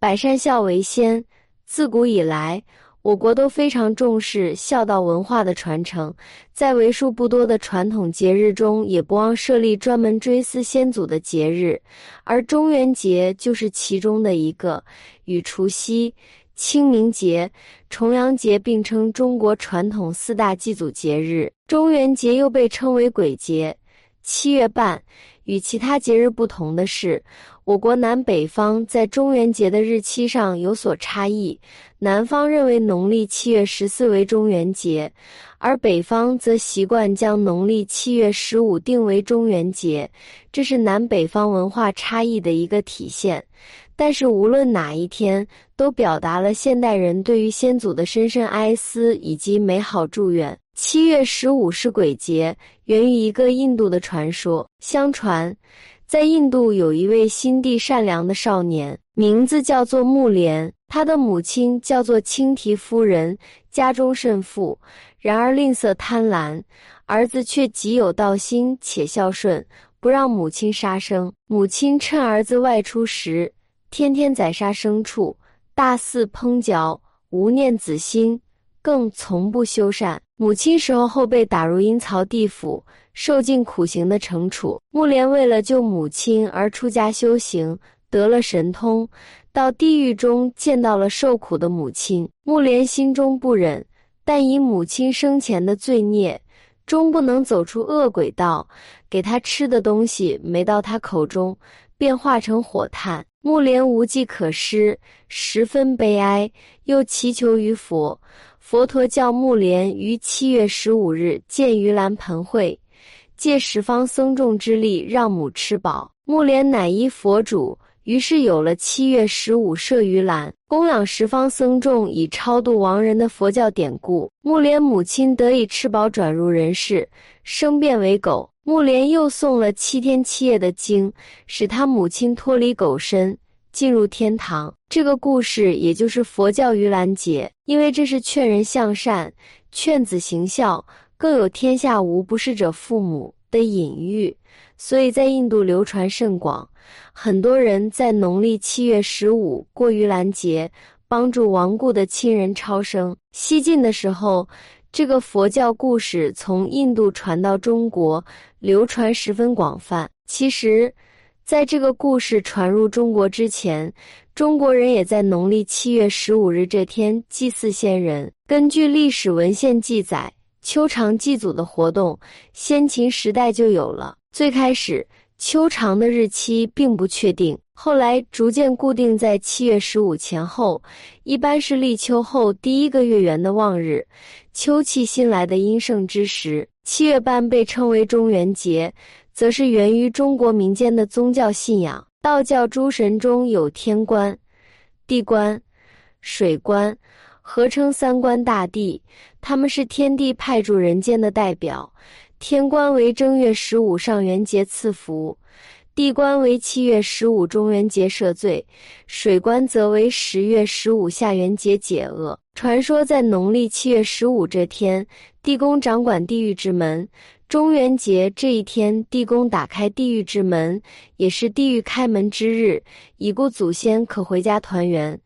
百善孝为先，自古以来。我国都非常重视孝道文化的传承，在为数不多的传统节日中，也不忘设立专门追思先祖的节日，而中元节就是其中的一个。与除夕、清明节、重阳节并称中国传统四大祭祖节日，中元节又被称为鬼节。七月半，与其他节日不同的是。我国南北方在中元节的日期上有所差异，南方认为农历七月十四为中元节，而北方则习惯将农历七月十五定为中元节，这是南北方文化差异的一个体现。但是无论哪一天，都表达了现代人对于先祖的深深哀思以及美好祝愿。七月十五是鬼节，源于一个印度的传说，相传。在印度有一位心地善良的少年，名字叫做木莲。他的母亲叫做青提夫人，家中甚富，然而吝啬贪婪，儿子却极有道心且孝顺，不让母亲杀生。母亲趁儿子外出时，天天宰杀牲畜，大肆烹嚼，无念子心，更从不修善。母亲死后后被打入阴曹地府。受尽苦刑的惩处，木莲为了救母亲而出家修行，得了神通，到地狱中见到了受苦的母亲。木莲心中不忍，但以母亲生前的罪孽，终不能走出恶鬼道。给他吃的东西没到他口中，便化成火炭。木莲无计可施，十分悲哀，又祈求于佛。佛陀叫木莲于七月十五日见盂兰盆会。借十方僧众之力，让母吃饱。木莲乃依佛主，于是有了七月十五设盂兰，供养十方僧众，以超度亡人的佛教典故。木莲母亲得以吃饱，转入人世，生变为狗。木莲又诵了七天七夜的经，使他母亲脱离狗身，进入天堂。这个故事也就是佛教盂兰节，因为这是劝人向善、劝子行孝。更有天下无不是者父母的隐喻，所以在印度流传甚广。很多人在农历七月十五过盂兰节，帮助亡故的亲人超生。西晋的时候，这个佛教故事从印度传到中国，流传十分广泛。其实，在这个故事传入中国之前，中国人也在农历七月十五日这天祭祀先人。根据历史文献记载。秋长祭祖的活动，先秦时代就有了。最开始，秋长的日期并不确定，后来逐渐固定在七月十五前后，一般是立秋后第一个月圆的望日，秋气新来的阴盛之时。七月半被称为中元节，则是源于中国民间的宗教信仰。道教诸神中有天官、地官、水官。合称三官大帝，他们是天帝派驻人间的代表。天官为正月十五上元节赐福，地官为七月十五中元节赦罪，水官则为十月十五下元节解厄。传说在农历七月十五这天，地宫掌管地狱之门。中元节这一天，地宫打开地狱之门，也是地狱开门之日，已故祖先可回家团圆，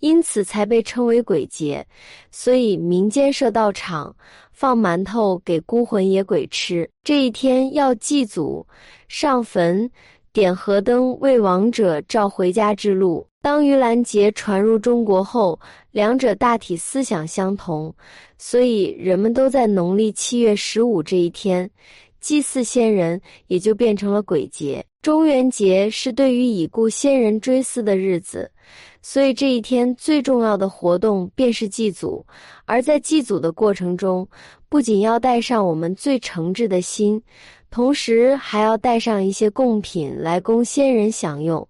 因此才被称为鬼节。所以民间设道场，放馒头给孤魂野鬼吃。这一天要祭祖、上坟、点河灯，为亡者照回家之路。当盂兰节传入中国后，两者大体思想相同，所以人们都在农历七月十五这一天祭祀先人，也就变成了鬼节。中元节是对于已故先人追思的日子，所以这一天最重要的活动便是祭祖。而在祭祖的过程中，不仅要带上我们最诚挚的心。同时还要带上一些贡品来供先人享用，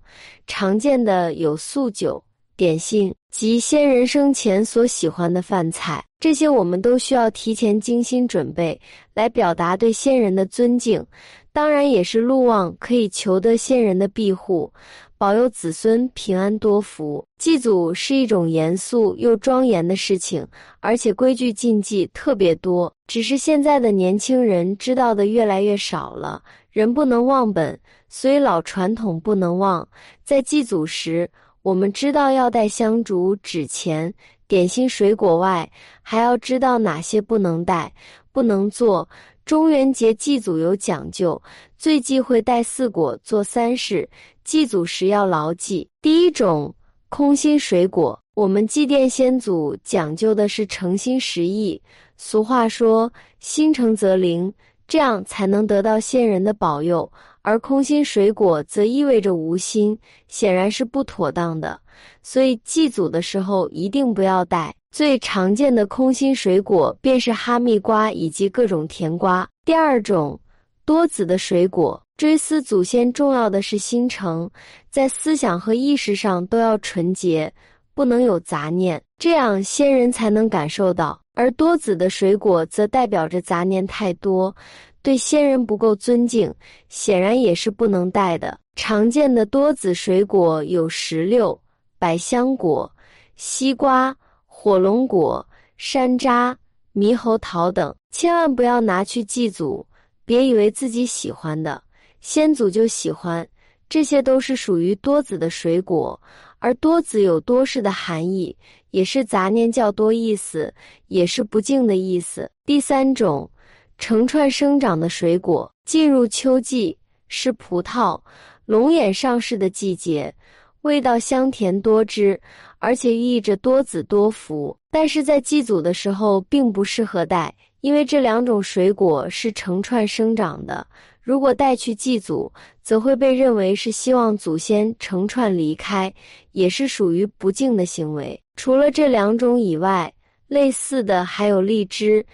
常见的有素酒、点心及先人生前所喜欢的饭菜，这些我们都需要提前精心准备，来表达对先人的尊敬。当然，也是路望可以求得先人的庇护。保佑子孙平安多福。祭祖是一种严肃又庄严的事情，而且规矩禁忌特别多。只是现在的年轻人知道的越来越少了。人不能忘本，所以老传统不能忘。在祭祖时，我们知道要带香烛、纸钱、点心、水果外，还要知道哪些不能带、不能做。中元节祭祖有讲究，最忌讳带四果做三事。祭祖时要牢记：第一种，空心水果。我们祭奠先祖讲究的是诚心实意。俗话说：“心诚则灵”，这样才能得到先人的保佑。而空心水果则意味着无心，显然是不妥当的。所以祭祖的时候一定不要带。最常见的空心水果便是哈密瓜以及各种甜瓜。第二种，多籽的水果。追思祖先重要的是心诚，在思想和意识上都要纯洁，不能有杂念，这样先人才能感受到。而多籽的水果则代表着杂念太多。对先人不够尊敬，显然也是不能带的。常见的多子水果有石榴、百香果、西瓜、火龙果、山楂、猕猴桃等，千万不要拿去祭祖。别以为自己喜欢的，先祖就喜欢。这些都是属于多子的水果，而多子有多事的含义，也是杂念较多意思，也是不敬的意思。第三种。成串生长的水果，进入秋季是葡萄、龙眼上市的季节，味道香甜多汁，而且寓意着多子多福。但是在祭祖的时候并不适合带，因为这两种水果是成串生长的，如果带去祭祖，则会被认为是希望祖先成串离开，也是属于不敬的行为。除了这两种以外，类似的还有荔枝、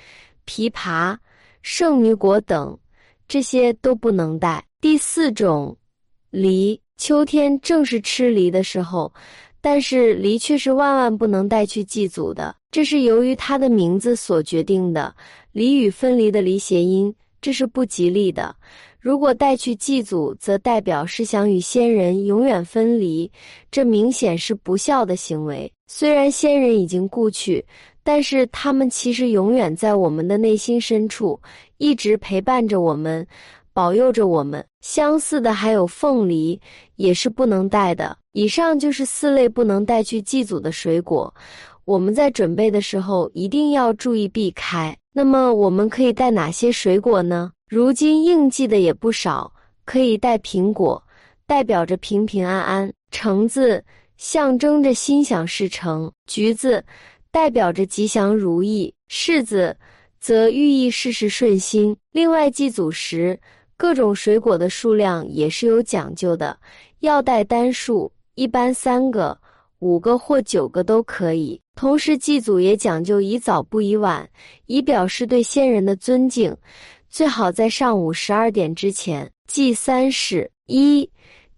枇杷。圣女果等，这些都不能带。第四种，梨，秋天正是吃梨的时候，但是梨却是万万不能带去祭祖的，这是由于它的名字所决定的“梨”与分离的“离”谐音，这是不吉利的。如果带去祭祖，则代表是想与先人永远分离，这明显是不孝的行为。虽然先人已经故去。但是他们其实永远在我们的内心深处，一直陪伴着我们，保佑着我们。相似的还有凤梨，也是不能带的。以上就是四类不能带去祭祖的水果，我们在准备的时候一定要注意避开。那么我们可以带哪些水果呢？如今应季的也不少，可以带苹果，代表着平平安安；橙子象征着心想事成；橘子。代表着吉祥如意，柿子则寓意事事顺心。另外，祭祖时各种水果的数量也是有讲究的，要带单数，一般三个、五个或九个都可以。同时，祭祖也讲究宜早不宜晚，以表示对先人的尊敬。最好在上午十二点之前祭三事：一。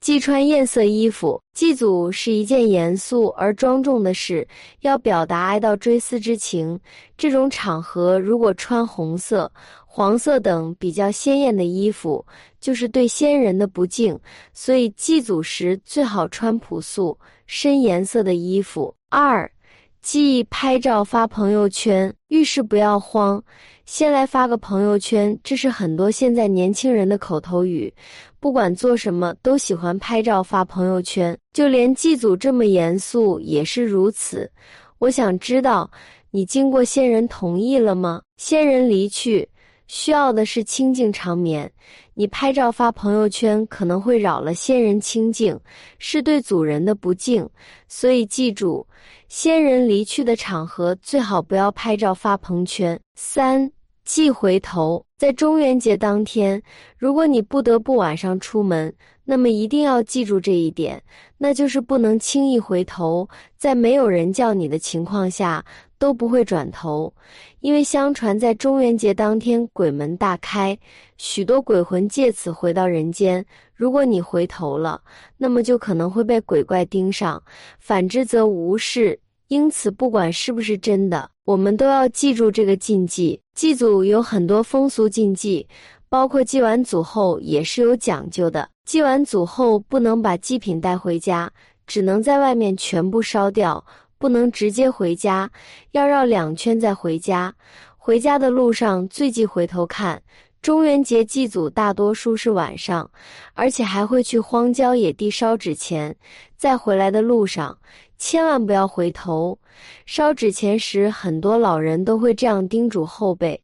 忌穿艳色衣服，祭祖是一件严肃而庄重的事，要表达哀悼追思之情。这种场合如果穿红色、黄色等比较鲜艳的衣服，就是对先人的不敬。所以祭祖时最好穿朴素、深颜色的衣服。二，忌拍照发朋友圈，遇事不要慌，先来发个朋友圈，这是很多现在年轻人的口头语。不管做什么，都喜欢拍照发朋友圈，就连祭祖这么严肃也是如此。我想知道，你经过先人同意了吗？先人离去，需要的是清净长眠。你拍照发朋友圈，可能会扰了先人清净，是对祖人的不敬。所以记住，先人离去的场合，最好不要拍照发朋友圈。三。忌回头，在中元节当天，如果你不得不晚上出门，那么一定要记住这一点，那就是不能轻易回头，在没有人叫你的情况下都不会转头，因为相传在中元节当天鬼门大开，许多鬼魂借此回到人间。如果你回头了，那么就可能会被鬼怪盯上；反之则无事。因此，不管是不是真的，我们都要记住这个禁忌。祭祖有很多风俗禁忌，包括祭完祖后也是有讲究的。祭完祖后不能把祭品带回家，只能在外面全部烧掉，不能直接回家，要绕两圈再回家。回家的路上最忌回头看，中元节祭祖大多数是晚上，而且还会去荒郊野地烧纸钱。在回来的路上，千万不要回头。烧纸钱时，很多老人都会这样叮嘱后辈：